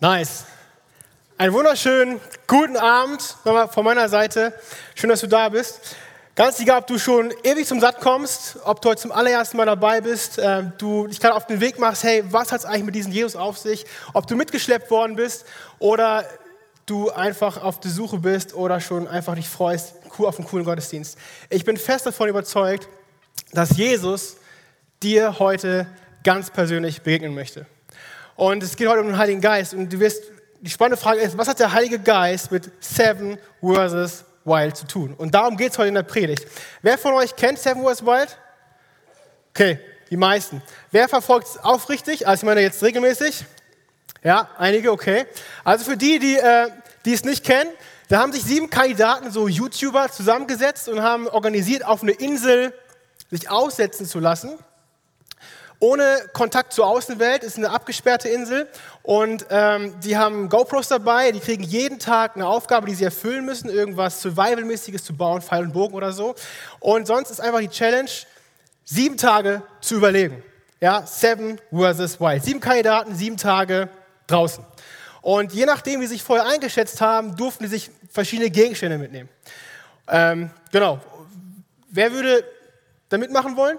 Nice. Einen wunderschönen guten Abend von meiner Seite. Schön, dass du da bist. Ganz egal, ob du schon ewig zum Satt kommst, ob du heute zum allerersten Mal dabei bist, äh, du dich gerade auf den Weg machst, hey, was hat es eigentlich mit diesem Jesus auf sich? Ob du mitgeschleppt worden bist oder du einfach auf der Suche bist oder schon einfach dich freust auf einen coolen Gottesdienst. Ich bin fest davon überzeugt, dass Jesus dir heute ganz persönlich begegnen möchte. Und es geht heute um den Heiligen Geist. Und du wirst, die spannende Frage ist, was hat der Heilige Geist mit Seven versus Wild zu tun? Und darum geht es heute in der Predigt. Wer von euch kennt Seven versus Wild? Okay, die meisten. Wer verfolgt es aufrichtig? Also ich meine jetzt regelmäßig? Ja, einige, okay. Also für die, die, äh, die es nicht kennen, da haben sich sieben Kandidaten, so YouTuber, zusammengesetzt und haben organisiert, auf eine Insel sich aussetzen zu lassen ohne Kontakt zur Außenwelt, ist eine abgesperrte Insel und ähm, die haben GoPros dabei, die kriegen jeden Tag eine Aufgabe, die sie erfüllen müssen, irgendwas Survival-mäßiges zu bauen, Pfeil und Bogen oder so. Und sonst ist einfach die Challenge, sieben Tage zu überleben. Ja, Seven versus Wild. Sieben Kandidaten, sieben Tage draußen. Und je nachdem, wie sie sich vorher eingeschätzt haben, durften sie sich verschiedene Gegenstände mitnehmen. Ähm, genau. Wer würde da mitmachen wollen?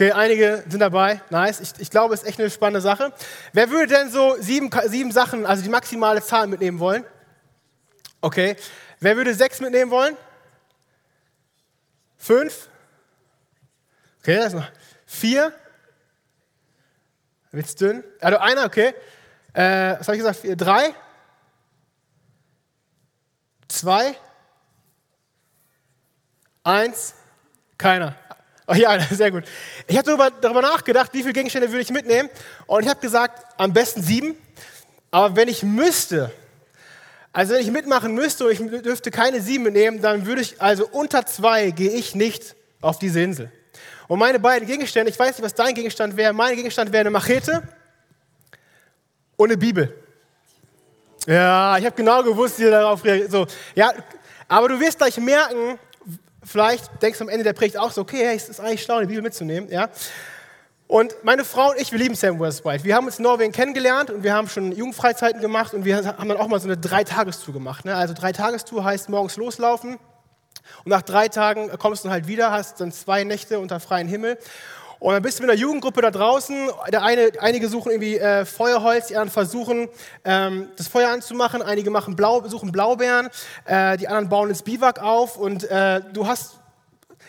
Okay, einige sind dabei. Nice. Ich, ich glaube, es ist echt eine spannende Sache. Wer würde denn so sieben, sieben Sachen, also die maximale Zahl mitnehmen wollen? Okay. Wer würde sechs mitnehmen wollen? Fünf? Okay, das ist noch. Vier? Wird's dünn? Also einer, okay. Äh, was habe ich gesagt? Vier, drei? Zwei? Eins? Keiner. Oh ja, sehr gut. Ich habe darüber, darüber nachgedacht, wie viele Gegenstände würde ich mitnehmen. Und ich habe gesagt, am besten sieben. Aber wenn ich müsste, also wenn ich mitmachen müsste und ich dürfte keine sieben mitnehmen, dann würde ich, also unter zwei gehe ich nicht auf diese Insel. Und meine beiden Gegenstände, ich weiß nicht, was dein Gegenstand wäre, mein Gegenstand wäre eine Machete und eine Bibel. Ja, ich habe genau gewusst, wie ihr darauf reagiert. So, ja, aber du wirst gleich merken, vielleicht denkst du am Ende der Predigt auch so, okay, es ist eigentlich schlau, eine Bibel mitzunehmen. Ja? Und meine Frau und ich, wir lieben Sam White. Wir haben uns in Norwegen kennengelernt und wir haben schon Jugendfreizeiten gemacht und wir haben dann auch mal so eine Dreitagestour gemacht. Ne? Also Dreitagestour heißt morgens loslaufen und nach drei Tagen kommst du halt wieder, hast dann zwei Nächte unter freiem Himmel. Und dann bist du mit einer Jugendgruppe da draußen. Der eine, einige suchen irgendwie äh, Feuerholz, die anderen versuchen, ähm, das Feuer anzumachen. Einige machen Blau, suchen Blaubeeren, äh, die anderen bauen ins Biwak auf. Und äh, du hast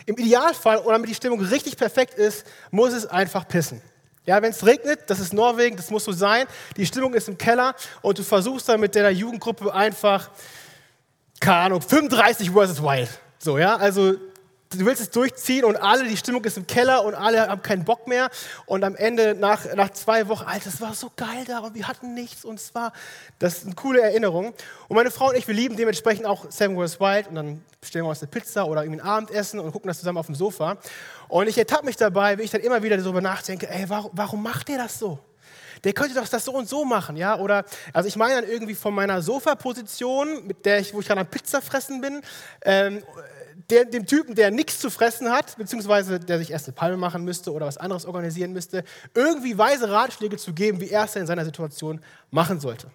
im Idealfall, oder damit die Stimmung richtig perfekt ist, muss es einfach pissen. Ja, wenn es regnet, das ist Norwegen, das muss so sein. Die Stimmung ist im Keller und du versuchst dann mit deiner Jugendgruppe einfach, keine Ahnung, 35 versus Wild. So, ja, also du willst es durchziehen und alle, die Stimmung ist im Keller und alle haben keinen Bock mehr. Und am Ende, nach, nach zwei Wochen, Alter, es war so geil da und wir hatten nichts und es war, das ist eine coole Erinnerung. Und meine Frau und ich, wir lieben dementsprechend auch Seven Wars Wild und dann bestellen wir uns eine Pizza oder irgendwie ein Abendessen und gucken das zusammen auf dem Sofa. Und ich ertappe mich dabei, wie ich dann immer wieder darüber nachdenke, ey, warum, warum macht ihr das so? der könnte doch das so und so machen, ja? Oder, also ich meine dann irgendwie von meiner Sofaposition, mit der ich, wo ich gerade am Pizza fressen bin, ähm, der, dem Typen, der nichts zu fressen hat, beziehungsweise der sich erst eine Palme machen müsste oder was anderes organisieren müsste, irgendwie weise Ratschläge zu geben, wie er es in seiner Situation machen sollte.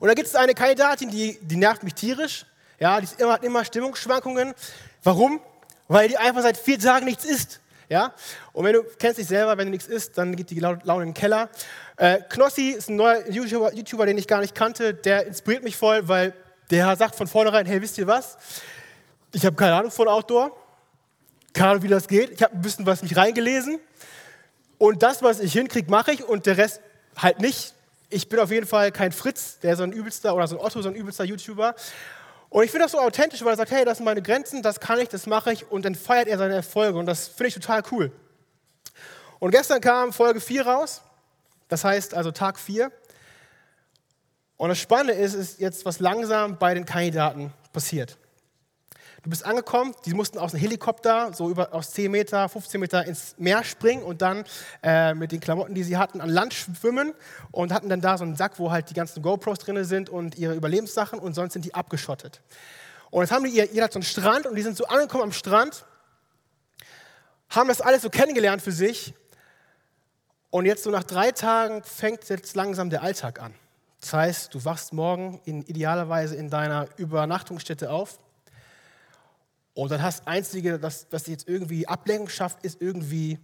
Und da gibt es eine Kandidatin, die, die nervt mich tierisch. Ja, die immer, hat immer Stimmungsschwankungen. Warum? Weil die einfach seit vier Tagen nichts isst. Ja? Und wenn du kennst dich selber, wenn du nichts isst, dann geht die Laune in den Keller. Äh, Knossi ist ein neuer YouTuber, YouTuber, den ich gar nicht kannte. Der inspiriert mich voll, weil der sagt von vornherein, hey, wisst ihr was? Ich habe keine Ahnung von Outdoor, keine Ahnung, wie das geht. Ich habe ein bisschen was mich reingelesen und das, was ich hinkriege, mache ich und der Rest halt nicht. Ich bin auf jeden Fall kein Fritz, der so ein übelster oder so ein Otto, so ein übelster YouTuber. Und ich finde das so authentisch, weil er sagt, hey, das sind meine Grenzen, das kann ich, das mache ich und dann feiert er seine Erfolge und das finde ich total cool. Und gestern kam Folge 4 raus, das heißt also Tag 4. Und das Spannende ist, ist jetzt, was langsam bei den Kandidaten passiert. Du bist angekommen, die mussten aus einem Helikopter so über, aus 10 Meter, 15 Meter ins Meer springen und dann äh, mit den Klamotten, die sie hatten, an Land schwimmen und hatten dann da so einen Sack, wo halt die ganzen GoPros drin sind und ihre Überlebenssachen und sonst sind die abgeschottet. Und jetzt haben die, jeder hat so einen Strand und die sind so angekommen am Strand, haben das alles so kennengelernt für sich Und jetzt so nach drei Tagen fängt jetzt langsam der Alltag an. Das heißt, du wachst morgen in, idealerweise in deiner Übernachtungsstätte auf und dann hast einzige, das, was jetzt irgendwie Ablenkung schafft, ist irgendwie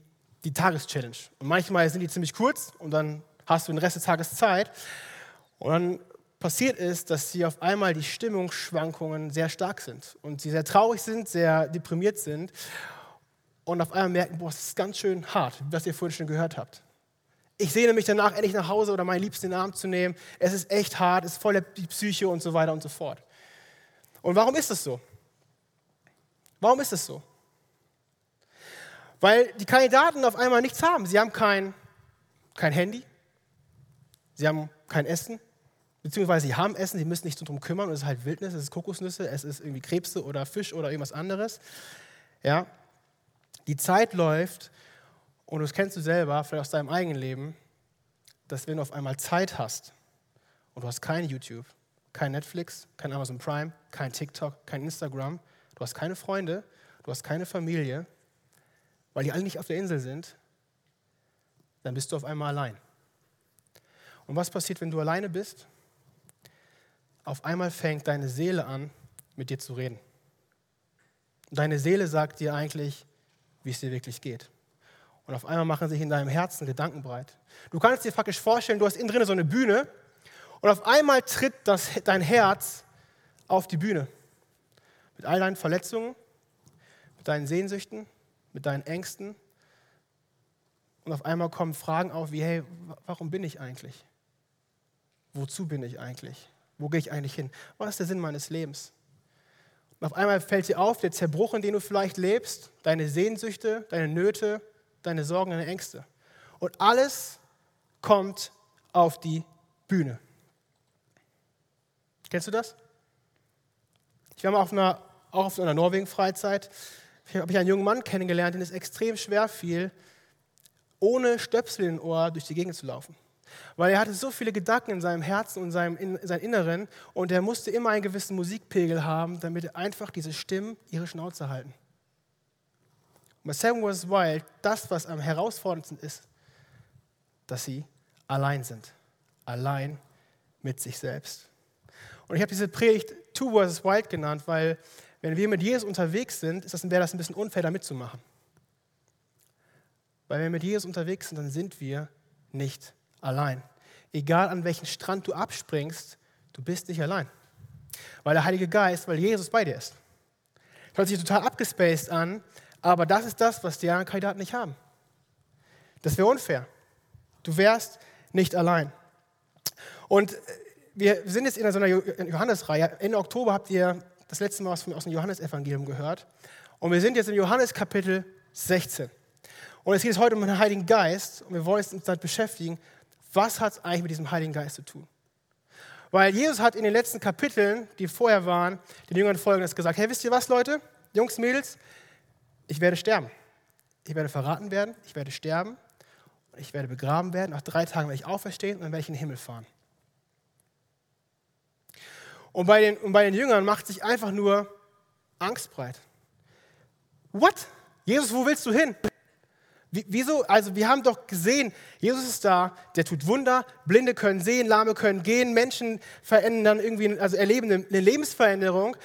die Tageschallenge. Und manchmal sind die ziemlich kurz und dann hast du den Rest des Tages Zeit. Und dann passiert ist, dass sie auf einmal die Stimmungsschwankungen sehr stark sind und sie sehr traurig sind, sehr deprimiert sind und auf einmal merken, boah, es ist ganz schön hart, was ihr vorhin schon gehört habt. Ich sehne mich danach, endlich nach Hause oder meinen Liebsten in den Arm zu nehmen. Es ist echt hart, es ist voll die Psyche und so weiter und so fort. Und warum ist das so? Warum ist das so? Weil die Kandidaten auf einmal nichts haben. Sie haben kein, kein Handy, sie haben kein Essen, beziehungsweise sie haben Essen, sie müssen sich darum kümmern und es ist halt Wildnis, es ist Kokosnüsse, es ist irgendwie Krebse oder Fisch oder irgendwas anderes. Ja? Die Zeit läuft und das kennst du selber, vielleicht aus deinem eigenen Leben, dass wenn du auf einmal Zeit hast und du hast kein YouTube, kein Netflix, kein Amazon Prime, kein TikTok, kein Instagram, du hast keine Freunde, du hast keine Familie, weil die alle nicht auf der Insel sind, dann bist du auf einmal allein. Und was passiert, wenn du alleine bist? Auf einmal fängt deine Seele an, mit dir zu reden. Deine Seele sagt dir eigentlich, wie es dir wirklich geht. Und auf einmal machen sich in deinem Herzen Gedanken breit. Du kannst dir faktisch vorstellen, du hast innen drin so eine Bühne und auf einmal tritt das, dein Herz auf die Bühne. Mit all deinen Verletzungen, mit deinen Sehnsüchten, mit deinen Ängsten. Und auf einmal kommen Fragen auf wie, hey, warum bin ich eigentlich? Wozu bin ich eigentlich? Wo gehe ich eigentlich hin? Was ist der Sinn meines Lebens? Und auf einmal fällt dir auf, der Zerbruch, in dem du vielleicht lebst, deine Sehnsüchte, deine Nöte, deine Sorgen, deine Ängste. Und alles kommt auf die Bühne. Kennst du das? Ich war mal auf einer, auch auf einer Norwegen-Freizeit. Ich habe einen jungen Mann kennengelernt, den es extrem schwer fiel, ohne Stöpsel im Ohr durch die Gegend zu laufen. Weil er hatte so viele Gedanken in seinem Herzen und in seinem, in seinem Inneren und er musste immer einen gewissen Musikpegel haben, damit einfach diese Stimmen ihre Schnauze halten. Bei Seven Was Wild, das, was am herausforderndsten ist, dass sie allein sind. Allein mit sich selbst. Und ich habe diese Predigt Two vs. Wild genannt, weil wenn wir mit Jesus unterwegs sind, ist das, wäre das ein bisschen unfair, da mitzumachen. Weil wenn wir mit Jesus unterwegs sind, dann sind wir nicht allein. Egal an welchen Strand du abspringst, du bist nicht allein. Weil der Heilige Geist, weil Jesus bei dir ist. Hört sich total abgespaced an, aber das ist das, was die anderen Kandidaten nicht haben. Das wäre unfair. Du wärst nicht allein. Und wir sind jetzt in so einer Johannesreihe. Ende Oktober habt ihr das letzte Mal was aus dem Johannesevangelium gehört. Und wir sind jetzt in Johannes Kapitel 16. Und es geht heute um den Heiligen Geist. Und wir wollen uns damit beschäftigen, was hat es eigentlich mit diesem Heiligen Geist zu tun? Weil Jesus hat in den letzten Kapiteln, die vorher waren, den Jüngern folgendes gesagt: Hey, wisst ihr was, Leute? Jungs, Mädels, ich werde sterben. Ich werde verraten werden, ich werde sterben, ich werde begraben werden. Nach drei Tagen werde ich auferstehen und dann werde ich in den Himmel fahren. Und bei den, und bei den Jüngern macht sich einfach nur Angst breit. What? Jesus, wo willst du hin? Wieso? Also wir haben doch gesehen, Jesus ist da, der tut Wunder, Blinde können sehen, Lahme können gehen, Menschen verändern irgendwie, also erleben eine Lebensveränderung.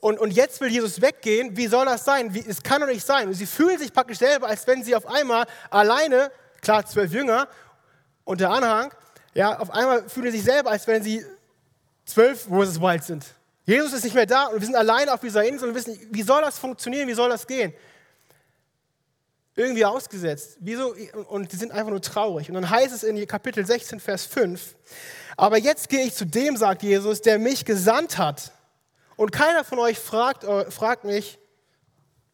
Und, und jetzt will Jesus weggehen. Wie soll das sein? Wie, es kann doch nicht sein. Und sie fühlen sich praktisch selber, als wenn sie auf einmal alleine, klar zwölf Jünger und der Anhang, ja, auf einmal fühlen sie sich selber, als wenn sie zwölf Moses Wild sind. Jesus ist nicht mehr da und wir sind alleine auf dieser Insel und wissen, wie soll das funktionieren, wie soll das gehen? irgendwie ausgesetzt. Wieso? Und die sind einfach nur traurig. Und dann heißt es in Kapitel 16, Vers 5, aber jetzt gehe ich zu dem, sagt Jesus, der mich gesandt hat. Und keiner von euch fragt, äh, fragt mich,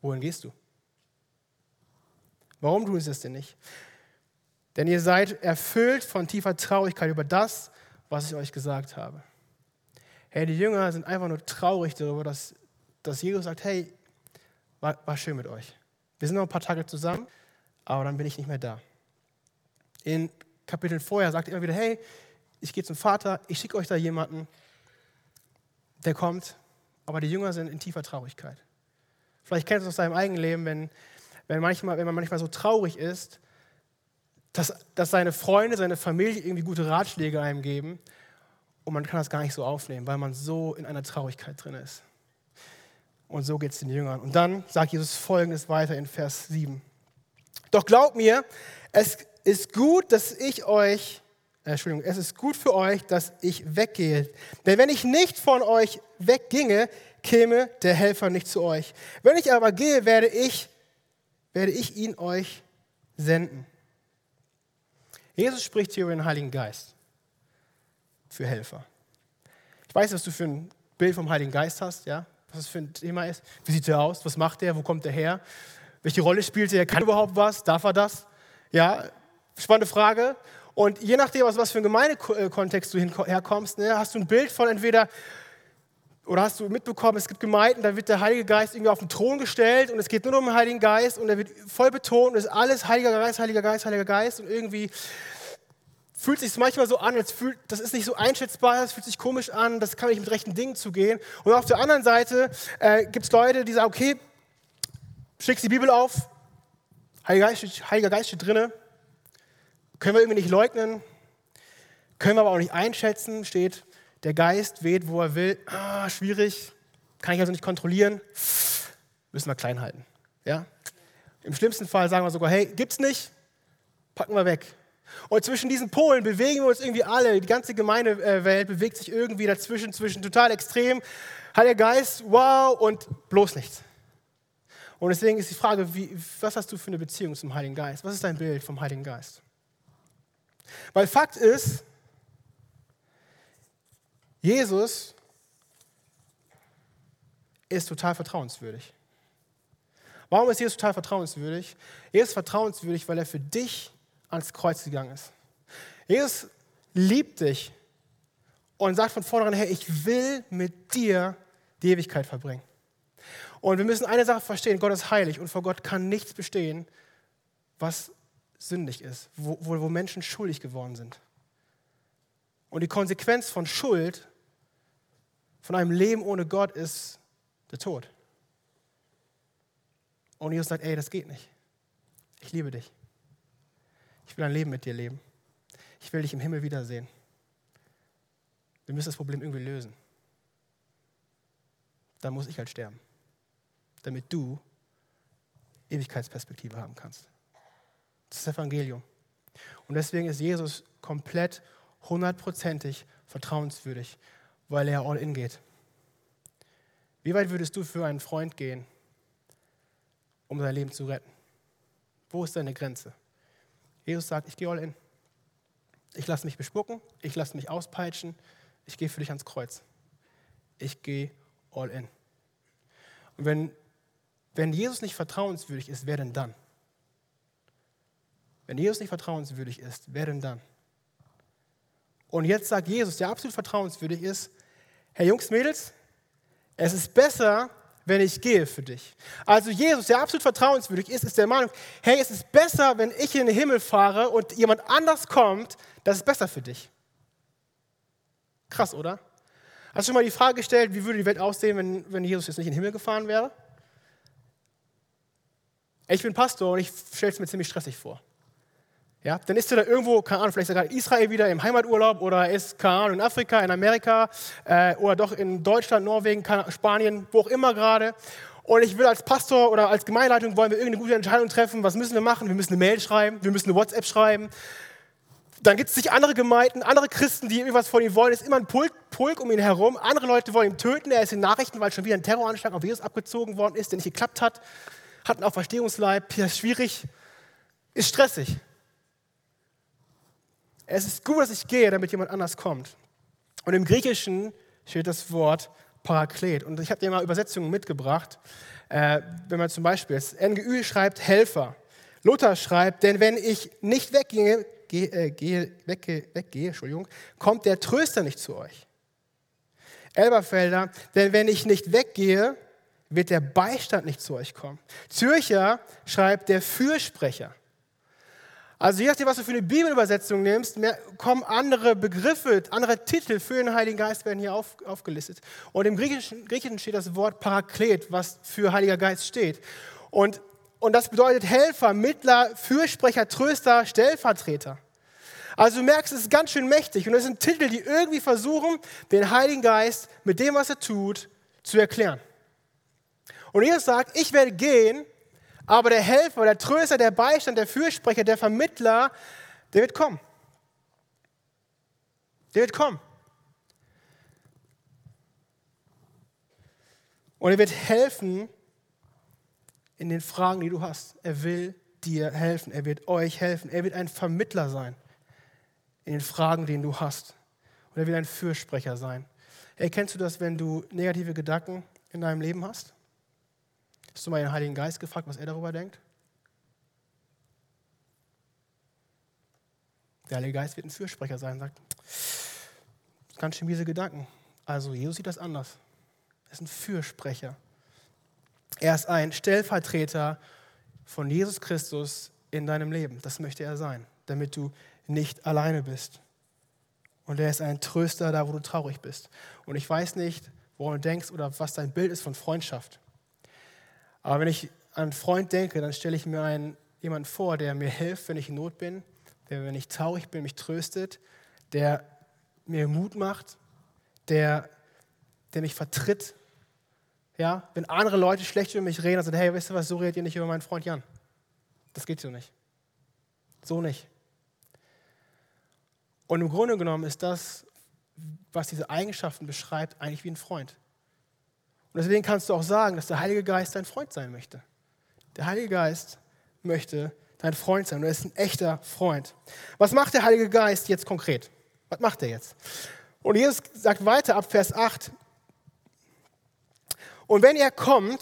wohin gehst du? Warum tun sie das denn nicht? Denn ihr seid erfüllt von tiefer Traurigkeit über das, was ich euch gesagt habe. Hey, die Jünger sind einfach nur traurig darüber, dass, dass Jesus sagt, hey, war, war schön mit euch. Wir sind noch ein paar Tage zusammen, aber dann bin ich nicht mehr da. In Kapiteln vorher sagt er immer wieder, hey, ich gehe zum Vater, ich schicke euch da jemanden, der kommt, aber die Jünger sind in tiefer Traurigkeit. Vielleicht kennst du es aus deinem eigenen Leben, wenn, wenn, manchmal, wenn man manchmal so traurig ist, dass, dass seine Freunde, seine Familie irgendwie gute Ratschläge einem geben und man kann das gar nicht so aufnehmen, weil man so in einer Traurigkeit drin ist. Und so geht es den Jüngern. Und dann sagt Jesus folgendes weiter in Vers 7. Doch glaubt mir, es ist gut, dass ich euch, äh, Entschuldigung, es ist gut für euch, dass ich weggehe. Denn wenn ich nicht von euch wegginge, käme der Helfer nicht zu euch. Wenn ich aber gehe, werde ich, werde ich ihn euch senden. Jesus spricht hier über den Heiligen Geist für Helfer. Ich weiß, was du für ein Bild vom Heiligen Geist hast, ja? was es für ein Thema ist. Wie sieht er aus? Was macht er? Wo kommt er her? Welche Rolle spielt er? Kann er überhaupt was? Darf er das? Ja, spannende Frage. Und je nachdem, aus was für einem Gemeindekontext du herkommst, ne, hast du ein Bild von entweder, oder hast du mitbekommen, es gibt Gemeinden, da wird der Heilige Geist irgendwie auf den Thron gestellt und es geht nur um den Heiligen Geist und er wird voll betont und es ist alles Heiliger Geist, Heiliger Geist, Heiliger Geist und irgendwie fühlt sich manchmal so an, als fühlt, das ist nicht so einschätzbar, das fühlt sich komisch an, das kann nicht mit rechten Dingen zugehen. Und auf der anderen Seite äh, gibt es Leute, die sagen, okay, schlägst die Bibel auf, Heiliger Geist, Heiliger Geist steht drinne, können wir irgendwie nicht leugnen, können wir aber auch nicht einschätzen, steht, der Geist weht, wo er will, ah, schwierig, kann ich also nicht kontrollieren, müssen wir klein halten. Ja? Im schlimmsten Fall sagen wir sogar, hey, gibt's nicht, packen wir weg. Und zwischen diesen Polen bewegen wir uns irgendwie alle. Die ganze Gemeindewelt bewegt sich irgendwie dazwischen, zwischen total extrem, Heiliger Geist, wow, und bloß nichts. Und deswegen ist die Frage, wie, was hast du für eine Beziehung zum Heiligen Geist? Was ist dein Bild vom Heiligen Geist? Weil Fakt ist, Jesus ist total vertrauenswürdig. Warum ist Jesus total vertrauenswürdig? Er ist vertrauenswürdig, weil er für dich ans Kreuz gegangen ist. Jesus liebt dich und sagt von vornherein her, ich will mit dir die Ewigkeit verbringen. Und wir müssen eine Sache verstehen, Gott ist heilig und vor Gott kann nichts bestehen, was sündig ist, wo, wo Menschen schuldig geworden sind. Und die Konsequenz von Schuld, von einem Leben ohne Gott, ist der Tod. Und Jesus sagt, ey, das geht nicht. Ich liebe dich. Ich will ein Leben mit dir leben. Ich will dich im Himmel wiedersehen. Wir müssen das Problem irgendwie lösen. Dann muss ich halt sterben, damit du Ewigkeitsperspektive haben kannst. Das ist das Evangelium. Und deswegen ist Jesus komplett hundertprozentig vertrauenswürdig, weil er all in geht. Wie weit würdest du für einen Freund gehen, um sein Leben zu retten? Wo ist deine Grenze? Jesus sagt, ich gehe all in. Ich lasse mich bespucken, ich lasse mich auspeitschen, ich gehe für dich ans Kreuz. Ich gehe all in. Und wenn, wenn Jesus nicht vertrauenswürdig ist, wer denn dann? Wenn Jesus nicht vertrauenswürdig ist, wer denn dann? Und jetzt sagt Jesus, der absolut vertrauenswürdig ist, Herr Jungs, Mädels, es ist besser, wenn ich gehe für dich. Also Jesus, der absolut vertrauenswürdig ist, ist der Meinung, hey, es ist besser, wenn ich in den Himmel fahre und jemand anders kommt, das ist besser für dich. Krass, oder? Hast du schon mal die Frage gestellt, wie würde die Welt aussehen, wenn, wenn Jesus jetzt nicht in den Himmel gefahren wäre? Ich bin Pastor und ich stelle es mir ziemlich stressig vor. Ja, dann ist er da irgendwo, keine Ahnung, vielleicht sogar in Israel wieder im Heimaturlaub oder ist, keine Ahnung, in Afrika, in Amerika äh, oder doch in Deutschland, Norwegen, Spanien, wo auch immer gerade. Und ich will als Pastor oder als Gemeindeleitung wollen wir irgendeine gute Entscheidung treffen. Was müssen wir machen? Wir müssen eine Mail schreiben, wir müssen eine WhatsApp schreiben. Dann gibt es sich andere Gemeinden, andere Christen, die irgendwas von ihm wollen. Es ist immer ein Pulk, Pulk um ihn herum. Andere Leute wollen ihn töten. Er ist in Nachrichten, weil schon wieder ein Terroranschlag auf Jesus abgezogen worden ist, der nicht geklappt hat. Hat einen Auferstehungsleib. Ja, ist schwierig. Ist stressig. Es ist gut, dass ich gehe, damit jemand anders kommt. Und im Griechischen steht das Wort Paraklet. Und ich habe dir mal Übersetzungen mitgebracht. Äh, wenn man zum Beispiel, das NGÜ schreibt Helfer. Luther schreibt, denn wenn ich nicht weggehe, gehe, äh, gehe, weggehe, weggehe Entschuldigung, kommt der Tröster nicht zu euch. Elberfelder, denn wenn ich nicht weggehe, wird der Beistand nicht zu euch kommen. Zürcher schreibt der Fürsprecher. Also je nachdem, was du für eine Bibelübersetzung nimmst, kommen andere Begriffe, andere Titel für den Heiligen Geist werden hier auf, aufgelistet. Und im Griechischen, Griechischen steht das Wort Paraklet, was für Heiliger Geist steht. Und Und das bedeutet Helfer, Mittler, Fürsprecher, Tröster, Stellvertreter. Also du merkst, es ist ganz schön mächtig. Und es sind Titel, die irgendwie versuchen, den Heiligen Geist mit dem, was er tut, zu erklären. Und Jesus sagt, ich werde gehen, aber der Helfer, der Tröster, der Beistand, der Fürsprecher, der Vermittler, der wird kommen. Der wird kommen. Und er wird helfen in den Fragen, die du hast. Er will dir helfen. Er wird euch helfen. Er wird ein Vermittler sein in den Fragen, die du hast. Und er will ein Fürsprecher sein. Hey, kennst du das, wenn du negative Gedanken in deinem Leben hast? Hast du mal den Heiligen Geist gefragt, was er darüber denkt? Der Heilige Geist wird ein Fürsprecher sein sagt, ganz schön miese Gedanken. Also Jesus sieht das anders. Er ist ein Fürsprecher. Er ist ein Stellvertreter von Jesus Christus in deinem Leben. Das möchte er sein, damit du nicht alleine bist. Und er ist ein Tröster da, wo du traurig bist. Und ich weiß nicht, woran du denkst oder was dein Bild ist von Freundschaft. Aber wenn ich an einen Freund denke, dann stelle ich mir einen, jemanden vor, der mir hilft, wenn ich in Not bin, der, wenn ich traurig bin, mich tröstet, der mir Mut macht, der, der mich vertritt. Ja, wenn andere Leute schlecht über mich reden und sagen, hey, weißt du was, so redet ihr nicht über meinen Freund Jan. Das geht so nicht. So nicht. Und im Grunde genommen ist das, was diese Eigenschaften beschreibt, eigentlich wie ein Freund. Und deswegen kannst du auch sagen, dass der Heilige Geist dein Freund sein möchte. Der Heilige Geist möchte dein Freund sein. Und er ist ein echter Freund. Was macht der Heilige Geist jetzt konkret? Was macht er jetzt? Und Jesus sagt weiter ab Vers 8. Und wenn er kommt,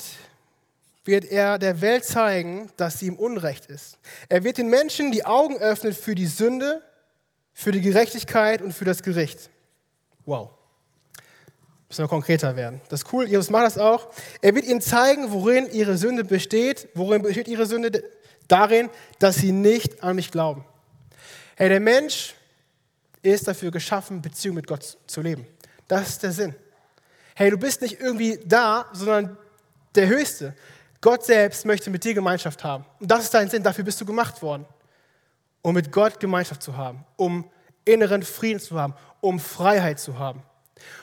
wird er der Welt zeigen, dass sie im Unrecht ist. Er wird den Menschen die Augen öffnen für die Sünde, für die Gerechtigkeit und für das Gericht. Wow. Müssen wir konkreter werden. Das ist cool, Jesus macht das auch. Er wird ihnen zeigen, worin ihre Sünde besteht. Worin besteht ihre Sünde? Darin, dass sie nicht an mich glauben. Hey, der Mensch ist dafür geschaffen, Beziehung mit Gott zu leben. Das ist der Sinn. Hey, du bist nicht irgendwie da, sondern der Höchste. Gott selbst möchte mit dir Gemeinschaft haben. Und das ist dein Sinn, dafür bist du gemacht worden. Um mit Gott Gemeinschaft zu haben, um inneren Frieden zu haben, um Freiheit zu haben.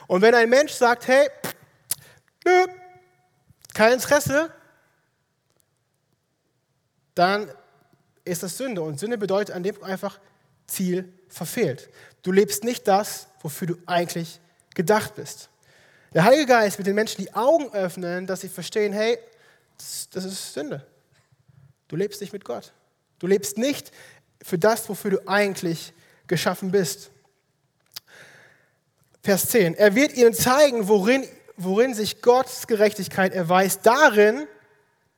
Und wenn ein Mensch sagt, hey, nö, kein Interesse, dann ist das Sünde. Und Sünde bedeutet an dem einfach Ziel verfehlt. Du lebst nicht das, wofür du eigentlich gedacht bist. Der Heilige Geist wird den Menschen die Augen öffnen, dass sie verstehen, hey, das, das ist Sünde. Du lebst nicht mit Gott. Du lebst nicht für das, wofür du eigentlich geschaffen bist. Vers 10. Er wird ihnen zeigen, worin, worin sich Gottes Gerechtigkeit erweist, darin,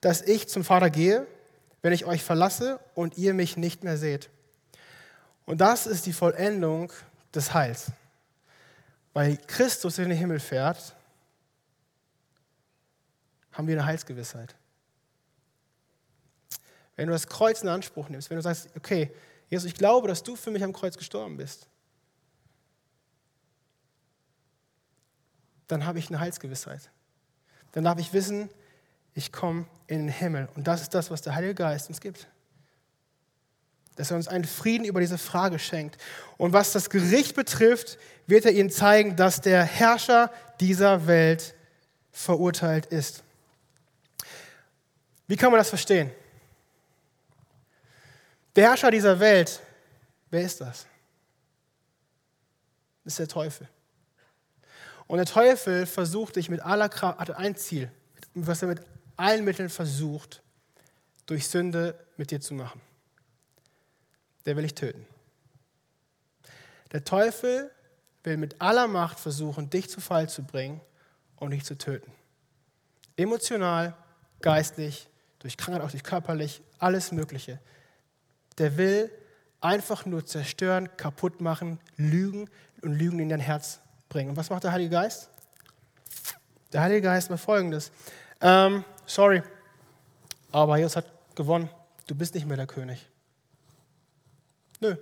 dass ich zum Vater gehe, wenn ich euch verlasse und ihr mich nicht mehr seht. Und das ist die Vollendung des Heils. Weil Christus in den Himmel fährt, haben wir eine Heilsgewissheit. Wenn du das Kreuz in Anspruch nimmst, wenn du sagst, okay, Jesus, ich glaube, dass du für mich am Kreuz gestorben bist, dann habe ich eine Heilsgewissheit. Dann darf ich wissen, ich komme in den Himmel. Und das ist das, was der Heilige Geist uns gibt. Dass er uns einen Frieden über diese Frage schenkt. Und was das Gericht betrifft, wird er ihnen zeigen, dass der Herrscher dieser Welt verurteilt ist. Wie kann man das verstehen? Der Herrscher dieser Welt, wer ist das? Das ist der Teufel. Und der Teufel versucht dich mit aller Kraft, hat ein Ziel, was er mit allen Mitteln versucht, durch Sünde mit dir zu machen. Der will dich töten. Der Teufel will mit aller Macht versuchen, dich zu Fall zu bringen und dich zu töten. Emotional, geistlich, durch Krankheit, auch durch körperlich, alles Mögliche. Der will einfach nur zerstören, kaputt machen, lügen und Lügen in dein Herz bringen. Und was macht der Heilige Geist? Der Heilige Geist macht folgendes. Ähm, sorry, aber Jesus hat gewonnen. Du bist nicht mehr der König. Nö.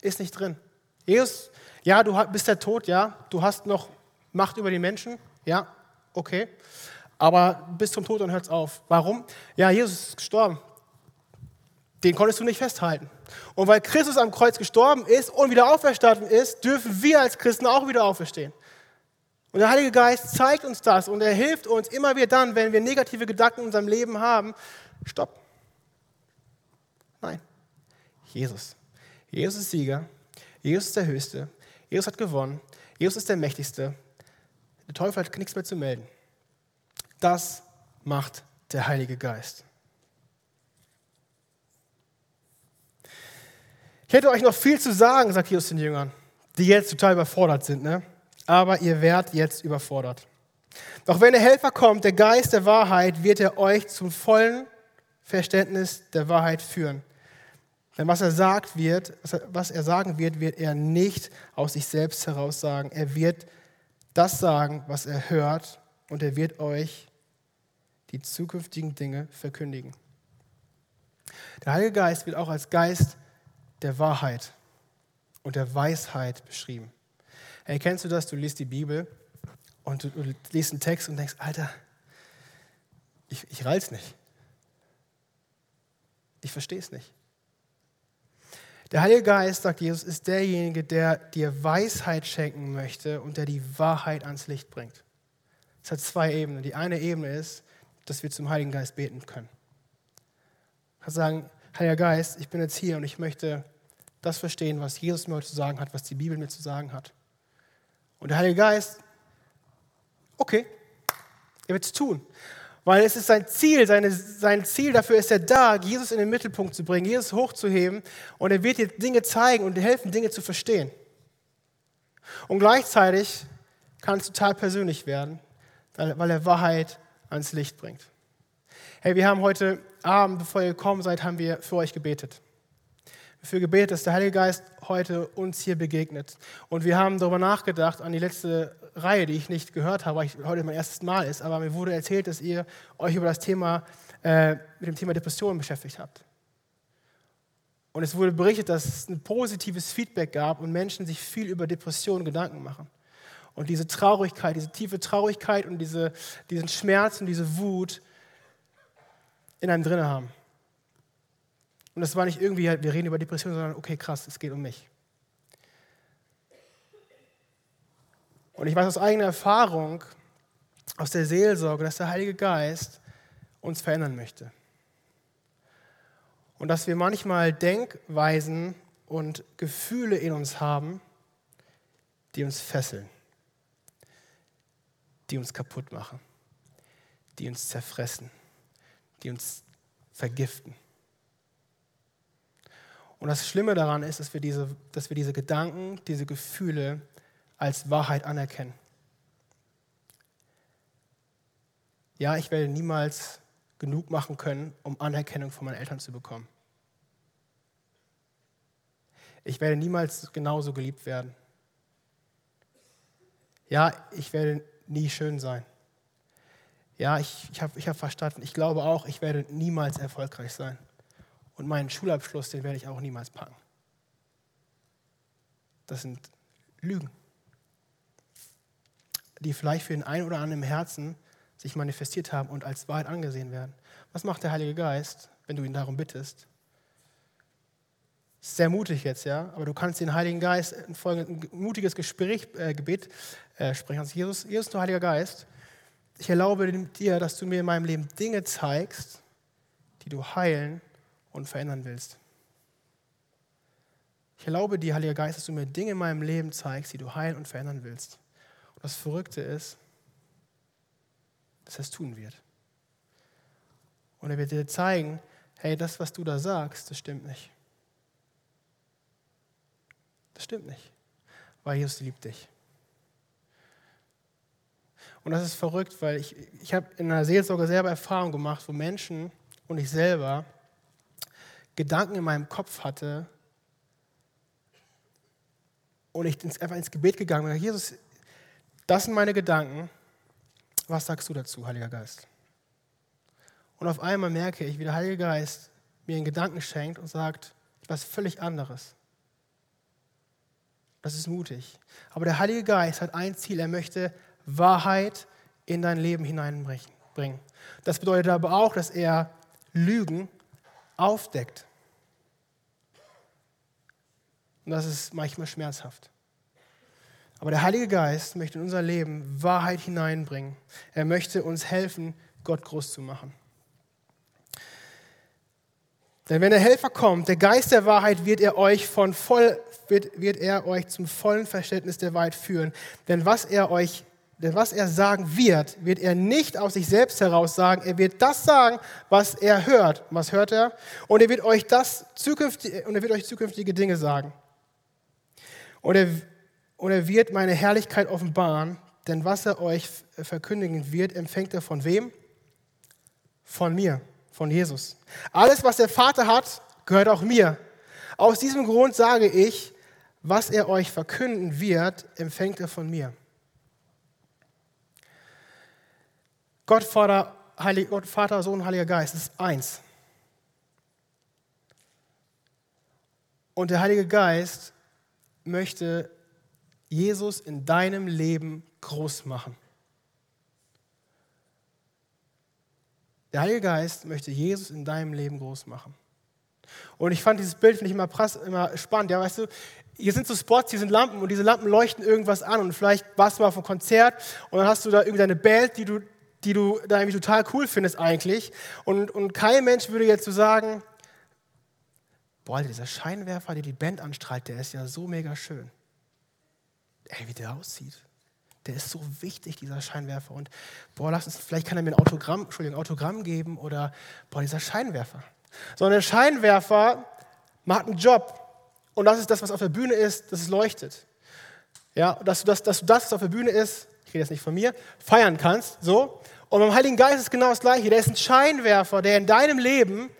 Ist nicht drin. Jesus, ja, du bist der Tod, ja. Du hast noch Macht über die Menschen, ja, okay. Aber bis zum Tod dann hört es auf. Warum? Ja, Jesus ist gestorben. Den konntest du nicht festhalten. Und weil Christus am Kreuz gestorben ist und wieder auferstanden ist, dürfen wir als Christen auch wieder auferstehen. Und der Heilige Geist zeigt uns das und er hilft uns immer wieder dann, wenn wir negative Gedanken in unserem Leben haben. Stopp. Nein. Jesus. Jesus ist Sieger. Jesus ist der Höchste. Jesus hat gewonnen. Jesus ist der Mächtigste. Der Teufel hat nichts mehr zu melden. Das macht der Heilige Geist. Ich hätte euch noch viel zu sagen, sagt Jesus den Jüngern, die jetzt total überfordert sind, ne? aber ihr werdet jetzt überfordert. Doch wenn der Helfer kommt, der Geist der Wahrheit, wird er euch zum vollen Verständnis der Wahrheit führen. Denn was er sagt wird, was er sagen wird, wird er nicht aus sich selbst heraus sagen. Er wird das sagen, was er hört, und er wird euch die zukünftigen Dinge verkündigen. Der Heilige Geist wird auch als Geist der Wahrheit und der Weisheit beschrieben. Hey, kennst du das? Du liest die Bibel und du, du liest einen Text und denkst, Alter, ich, ich rall's nicht. Ich verstehe es nicht. Der Heilige Geist, sagt Jesus, ist derjenige, der dir Weisheit schenken möchte und der die Wahrheit ans Licht bringt. Es hat zwei Ebenen. Die eine Ebene ist, dass wir zum Heiligen Geist beten können. Du kannst sagen, Heiliger Geist, ich bin jetzt hier und ich möchte das verstehen, was Jesus mir heute zu sagen hat, was die Bibel mir zu sagen hat. Und der Heilige Geist, okay, er wird es tun. Weil es ist sein Ziel, seine, sein Ziel dafür ist er da, Jesus in den Mittelpunkt zu bringen, Jesus hochzuheben und er wird dir Dinge zeigen und dir helfen, Dinge zu verstehen. Und gleichzeitig kann es total persönlich werden, weil er Wahrheit ans Licht bringt. Hey, wir haben heute Abend, bevor ihr gekommen seid, haben wir für euch gebetet. Für gebetet, dass der Heilige Geist heute uns hier begegnet. Und wir haben darüber nachgedacht, an die letzte Reihe, die ich nicht gehört habe, weil ich heute mein erstes Mal ist, aber mir wurde erzählt, dass ihr euch über das Thema, äh, mit dem Thema Depressionen beschäftigt habt. Und es wurde berichtet, dass es ein positives Feedback gab und Menschen sich viel über Depressionen Gedanken machen. Und diese Traurigkeit, diese tiefe Traurigkeit und diese, diesen Schmerz und diese Wut in einem drin haben. Und das war nicht irgendwie, wir reden über Depressionen, sondern okay, krass, es geht um mich. Und ich weiß aus eigener Erfahrung, aus der Seelsorge, dass der Heilige Geist uns verändern möchte. Und dass wir manchmal Denkweisen und Gefühle in uns haben, die uns fesseln die uns kaputt machen, die uns zerfressen, die uns vergiften. Und das Schlimme daran ist, dass wir diese, dass wir diese Gedanken, diese Gefühle als Wahrheit anerkennen. Ja, ich werde niemals genug machen können, um Anerkennung von meinen Eltern zu bekommen. Ich werde niemals genauso geliebt werden. Ja, ich werde nie schön sein. Ja, ich, ich habe ich hab verstanden, ich glaube auch, ich werde niemals erfolgreich sein. Und meinen Schulabschluss, den werde ich auch niemals packen. Das sind Lügen, die vielleicht für den einen oder anderen im Herzen sich manifestiert haben und als Wahrheit angesehen werden. Was macht der Heilige Geist, wenn du ihn darum bittest? Sehr mutig jetzt, ja, aber du kannst den Heiligen Geist ein, ein mutiges Gespräch, äh, Gebet äh, sprechen. Also Jesus, Jesus, du Heiliger Geist, ich erlaube dir, dass du mir in meinem Leben Dinge zeigst, die du heilen und verändern willst. Ich erlaube dir, Heiliger Geist, dass du mir Dinge in meinem Leben zeigst, die du heilen und verändern willst. Und das Verrückte ist, dass er es tun wird. Und er wird dir zeigen, hey, das, was du da sagst, das stimmt nicht. Das stimmt nicht, weil Jesus liebt dich. Und das ist verrückt, weil ich, ich habe in einer Seelsorge selber Erfahrung gemacht, wo Menschen und ich selber Gedanken in meinem Kopf hatte und ich einfach ins Gebet gegangen bin. Jesus, das sind meine Gedanken. Was sagst du dazu, Heiliger Geist? Und auf einmal merke ich, wie der Heilige Geist mir einen Gedanken schenkt und sagt etwas völlig anderes. Das ist mutig. Aber der Heilige Geist hat ein Ziel. Er möchte Wahrheit in dein Leben hineinbringen. bringen. Das bedeutet aber auch, dass er Lügen aufdeckt. Und das ist manchmal schmerzhaft. Aber der Heilige Geist möchte in unser Leben Wahrheit hineinbringen. Er möchte uns helfen, Gott groß zu machen. Denn wenn der Helfer kommt, der Geist der Wahrheit, wird er euch von voll, wird, wird er euch zum vollen Verständnis der Wahrheit führen. Denn was er euch, denn was er sagen wird, wird er nicht aus sich selbst heraus sagen. Er wird das sagen, was er hört. Was hört er? Und er wird euch das zukünftige, und er wird euch zukünftige Dinge sagen. Und er, und er wird meine Herrlichkeit offenbaren, denn was er euch verkündigen wird, empfängt er von wem? Von mir von Jesus. Alles, was der Vater hat, gehört auch mir. Aus diesem Grund sage ich, was er euch verkünden wird, empfängt er von mir. Gott, Vater, Heilig, Gott, Vater, Sohn, Heiliger Geist ist eins. Und der Heilige Geist möchte Jesus in deinem Leben groß machen. Der Heilige Geist möchte Jesus in deinem Leben groß machen. Und ich fand dieses Bild ich immer, prass, immer spannend. Ja, weißt du, hier sind so Spots, hier sind Lampen und diese Lampen leuchten irgendwas an und vielleicht warst du mal auf einem Konzert und dann hast du da irgendwie deine Band, die du, die du da irgendwie total cool findest eigentlich. Und, und kein Mensch würde jetzt so sagen, boah, dieser Scheinwerfer, der die Band anstrahlt, der ist ja so mega schön. Ey, wie der aussieht der ist so wichtig, dieser Scheinwerfer. Und boah, lass uns, vielleicht kann er mir ein Autogramm, Entschuldigung, ein Autogramm geben oder boah, dieser Scheinwerfer. Sondern der Scheinwerfer macht einen Job. Und das ist das, was auf der Bühne ist, dass es leuchtet. Ja, dass dass du das, was auf der Bühne ist, ich rede jetzt nicht von mir, feiern kannst. So. Und beim Heiligen Geist ist genau das Gleiche. Der ist ein Scheinwerfer, der in deinem Leben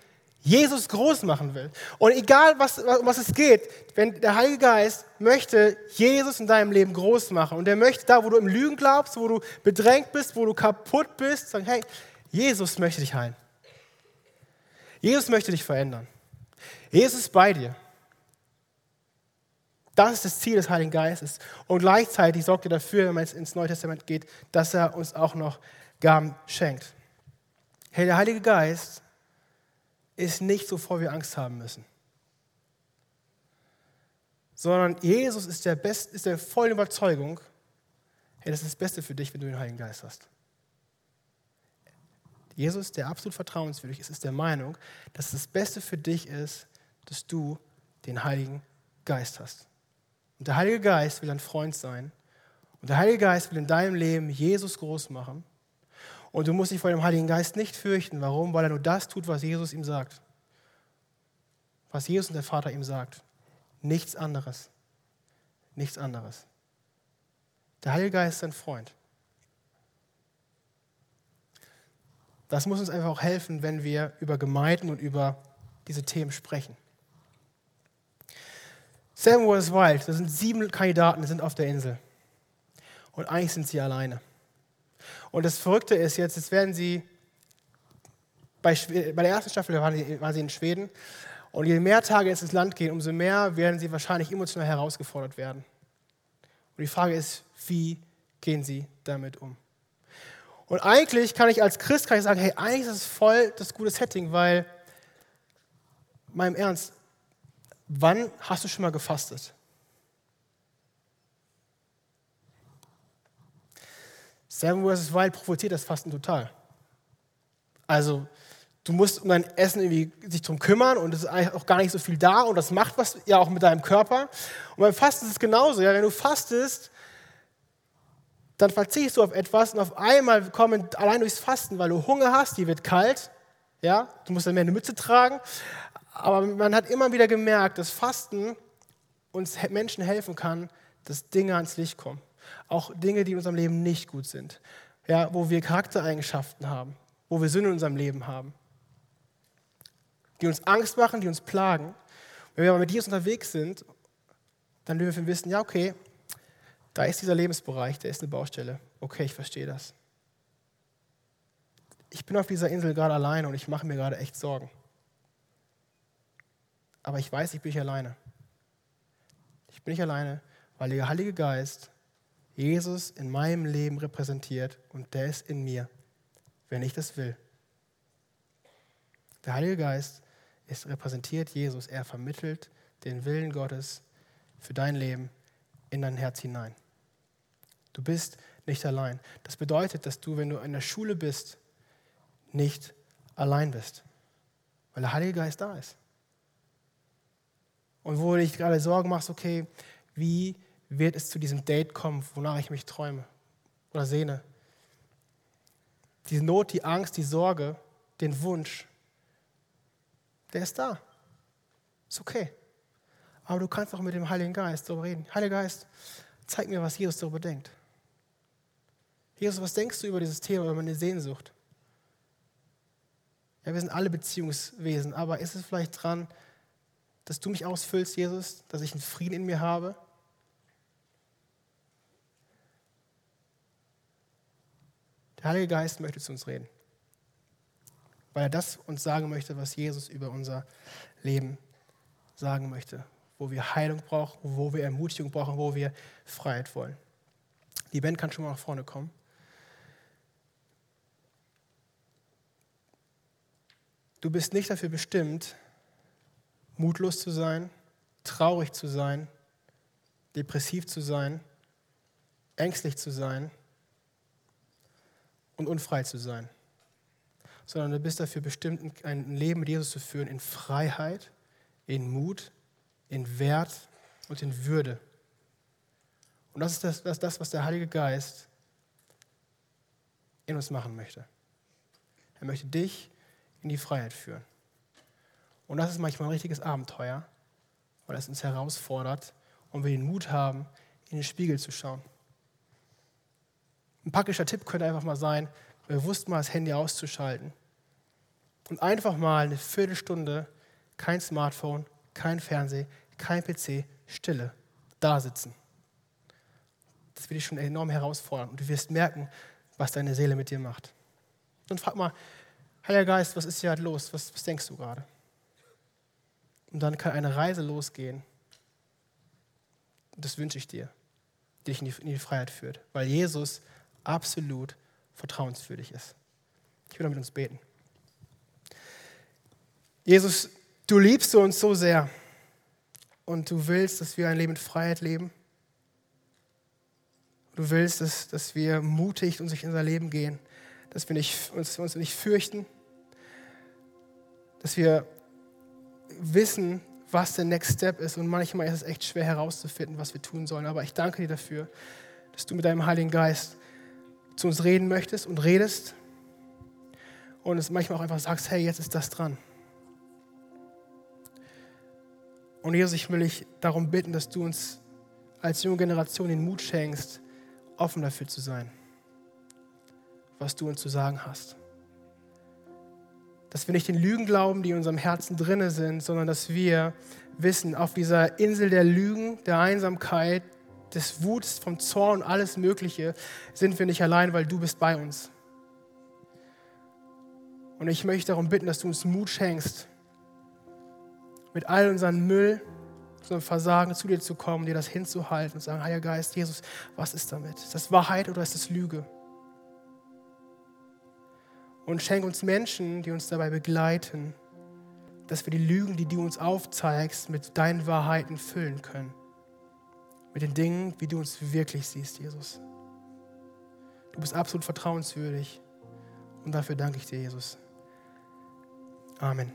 Jesus groß machen will. Und egal, was, um was es geht, wenn der Heilige Geist möchte Jesus in deinem Leben groß machen und er möchte da, wo du im Lügen glaubst, wo du bedrängt bist, wo du kaputt bist, sagen, hey, Jesus möchte dich heilen. Jesus möchte dich verändern. Jesus ist bei dir. Das ist das Ziel des Heiligen Geistes. Und gleichzeitig sorgt er dafür, wenn man jetzt ins Neue Testament geht, dass er uns auch noch Gaben schenkt. Hey, der Heilige Geist ist nicht, wovor wir Angst haben müssen. Sondern Jesus ist der, Best, ist der vollen Überzeugung, hey, das ist das Beste für dich, wenn du den Heiligen Geist hast. Jesus, der absolut vertrauenswürdig ist, ist der Meinung, dass das Beste für dich ist, dass du den Heiligen Geist hast. Und der Heilige Geist will dein Freund sein. Und der Heilige Geist will in deinem Leben Jesus groß machen. Und du musst dich vor dem Heiligen Geist nicht fürchten. Warum? Weil er nur das tut, was Jesus ihm sagt. Was Jesus und der Vater ihm sagt. Nichts anderes. Nichts anderes. Der Heilige Geist ist ein Freund. Das muss uns einfach auch helfen, wenn wir über Gemeinden und über diese Themen sprechen. Sam was Wild, das sind sieben Kandidaten, die sind auf der Insel. Und eigentlich sind sie alleine. Und das Verrückte ist jetzt, jetzt werden sie, bei, bei der ersten Staffel waren sie, waren sie in Schweden, und je mehr Tage ins Land gehen, umso mehr werden sie wahrscheinlich emotional herausgefordert werden. Und die Frage ist, wie gehen sie damit um? Und eigentlich kann ich als Christ kann ich sagen, hey, eigentlich ist es voll das gute Setting, weil, meinem Ernst, wann hast du schon mal gefastet? Seven vs. Wild provoziert das Fasten total. Also, du musst um dein Essen irgendwie sich drum kümmern und es ist eigentlich auch gar nicht so viel da und das macht was ja auch mit deinem Körper. Und beim Fasten ist es genauso. Ja, wenn du fastest, dann verzichtest du auf etwas und auf einmal kommen allein durchs Fasten, weil du Hunger hast, die wird kalt, ja, du musst dann mehr eine Mütze tragen. Aber man hat immer wieder gemerkt, dass Fasten uns Menschen helfen kann, dass Dinge ans Licht kommen. Auch Dinge, die in unserem Leben nicht gut sind. Ja, wo wir Charaktereigenschaften haben, wo wir Sünde in unserem Leben haben. Die uns Angst machen, die uns plagen. Wenn wir aber mit Jesus unterwegs sind, dann dürfen wir wissen, ja, okay, da ist dieser Lebensbereich, da ist eine Baustelle. Okay, ich verstehe das. Ich bin auf dieser Insel gerade alleine und ich mache mir gerade echt Sorgen. Aber ich weiß, ich bin nicht alleine. Ich bin nicht alleine, weil der Heilige Geist Jesus in meinem Leben repräsentiert und der ist in mir. wenn ich das will. Der Heilige Geist ist repräsentiert Jesus. Er vermittelt den Willen Gottes für dein Leben in dein Herz hinein. Du bist nicht allein. Das bedeutet, dass du, wenn du in der Schule bist, nicht allein bist, weil der Heilige Geist da ist. Und wo du dich gerade Sorgen machst, okay, wie wird es zu diesem Date kommen, wonach ich mich träume oder sehne? Die Not, die Angst, die Sorge, den Wunsch, der ist da. Ist okay. Aber du kannst auch mit dem Heiligen Geist darüber reden. Heiliger Geist, zeig mir, was Jesus darüber denkt. Jesus, was denkst du über dieses Thema, über meine Sehnsucht? Ja, wir sind alle Beziehungswesen, aber ist es vielleicht dran, dass du mich ausfüllst, Jesus, dass ich einen Frieden in mir habe? Der Heilige Geist möchte zu uns reden, weil er das uns sagen möchte, was Jesus über unser Leben sagen möchte, wo wir Heilung brauchen, wo wir Ermutigung brauchen, wo wir Freiheit wollen. Die Band kann schon mal nach vorne kommen. Du bist nicht dafür bestimmt, mutlos zu sein, traurig zu sein, depressiv zu sein, ängstlich zu sein und unfrei zu sein, sondern du bist dafür bestimmt, ein Leben mit Jesus zu führen in Freiheit, in Mut, in Wert und in Würde. Und das ist das, das, das was der Heilige Geist in uns machen möchte. Er möchte dich in die Freiheit führen. Und das ist manchmal ein richtiges Abenteuer, weil es uns herausfordert und wir den Mut haben, in den Spiegel zu schauen. Ein praktischer Tipp könnte einfach mal sein, bewusst mal das Handy auszuschalten und einfach mal eine Viertelstunde kein Smartphone, kein Fernsehen, kein PC, Stille, da sitzen. Das wird dich schon enorm herausfordern und du wirst merken, was deine Seele mit dir macht. Und frag mal, Heiliger Geist, was ist hier halt los? Was, was denkst du gerade? Und dann kann eine Reise losgehen. Und das wünsche ich dir, die dich in die, in die Freiheit führt, weil Jesus absolut vertrauenswürdig ist. Ich will mit uns beten. Jesus, du liebst uns so sehr und du willst, dass wir ein Leben in Freiheit leben. Du willst, dass, dass wir mutig durch unser Leben gehen, dass wir nicht, uns, uns nicht fürchten, dass wir wissen, was der Next Step ist. Und manchmal ist es echt schwer herauszufinden, was wir tun sollen. Aber ich danke dir dafür, dass du mit deinem Heiligen Geist zu uns reden möchtest und redest. Und es manchmal auch einfach sagst, hey, jetzt ist das dran. Und Jesus, ich will dich darum bitten, dass du uns als junge Generation den Mut schenkst, offen dafür zu sein, was du uns zu sagen hast dass wir nicht den Lügen glauben, die in unserem Herzen drinne sind, sondern dass wir wissen, auf dieser Insel der Lügen, der Einsamkeit, des Wuts, vom Zorn und alles Mögliche sind wir nicht allein, weil du bist bei uns. Und ich möchte darum bitten, dass du uns Mut schenkst, mit all unseren Müll, unserem Versagen zu dir zu kommen, dir das hinzuhalten und sagen, Heiliger Geist, Jesus, was ist damit? Ist das Wahrheit oder ist das Lüge? Und schenk uns Menschen, die uns dabei begleiten, dass wir die Lügen, die du uns aufzeigst, mit deinen Wahrheiten füllen können. Mit den Dingen, wie du uns wirklich siehst, Jesus. Du bist absolut vertrauenswürdig. Und dafür danke ich dir, Jesus. Amen.